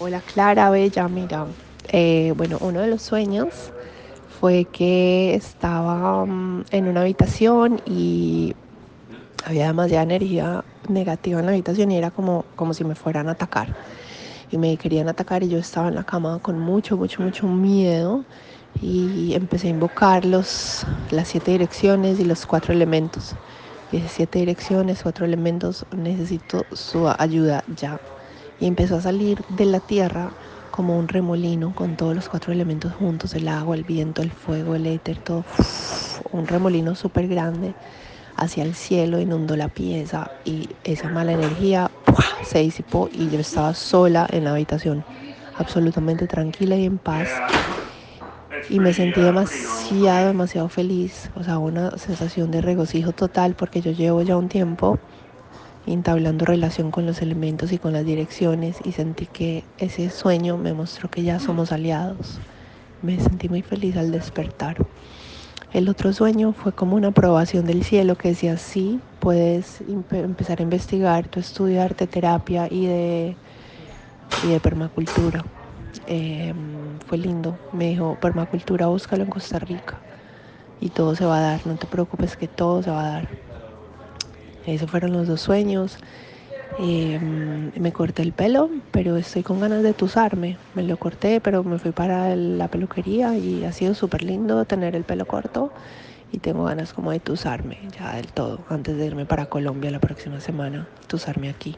Hola Clara, bella, mira, eh, bueno, uno de los sueños fue que estaba mm, en una habitación y había demasiada energía negativa en la habitación y era como, como si me fueran a atacar. Y me querían atacar y yo estaba en la cama con mucho, mucho, mucho miedo y empecé a invocar los, las siete direcciones y los cuatro elementos. Dije, siete direcciones, cuatro elementos, necesito su ayuda ya y empezó a salir de la tierra como un remolino con todos los cuatro elementos juntos, el agua, el viento, el fuego, el éter, todo, un remolino súper grande hacia el cielo, inundó la pieza y esa mala energía se disipó y yo estaba sola en la habitación, absolutamente tranquila y en paz. Y me sentí demasiado, demasiado feliz, o sea, una sensación de regocijo total porque yo llevo ya un tiempo entablando relación con los elementos y con las direcciones y sentí que ese sueño me mostró que ya somos aliados. Me sentí muy feliz al despertar. El otro sueño fue como una aprobación del cielo que decía, sí, puedes empezar a investigar tu estudio de arte terapia y de, y de permacultura. Eh, fue lindo. Me dijo, permacultura, búscalo en Costa Rica. Y todo se va a dar, no te preocupes que todo se va a dar. Esos fueron los dos sueños. Eh, me corté el pelo, pero estoy con ganas de tusarme. Me lo corté, pero me fui para la peluquería y ha sido súper lindo tener el pelo corto. Y tengo ganas como de tusarme ya del todo, antes de irme para Colombia la próxima semana, tusarme aquí.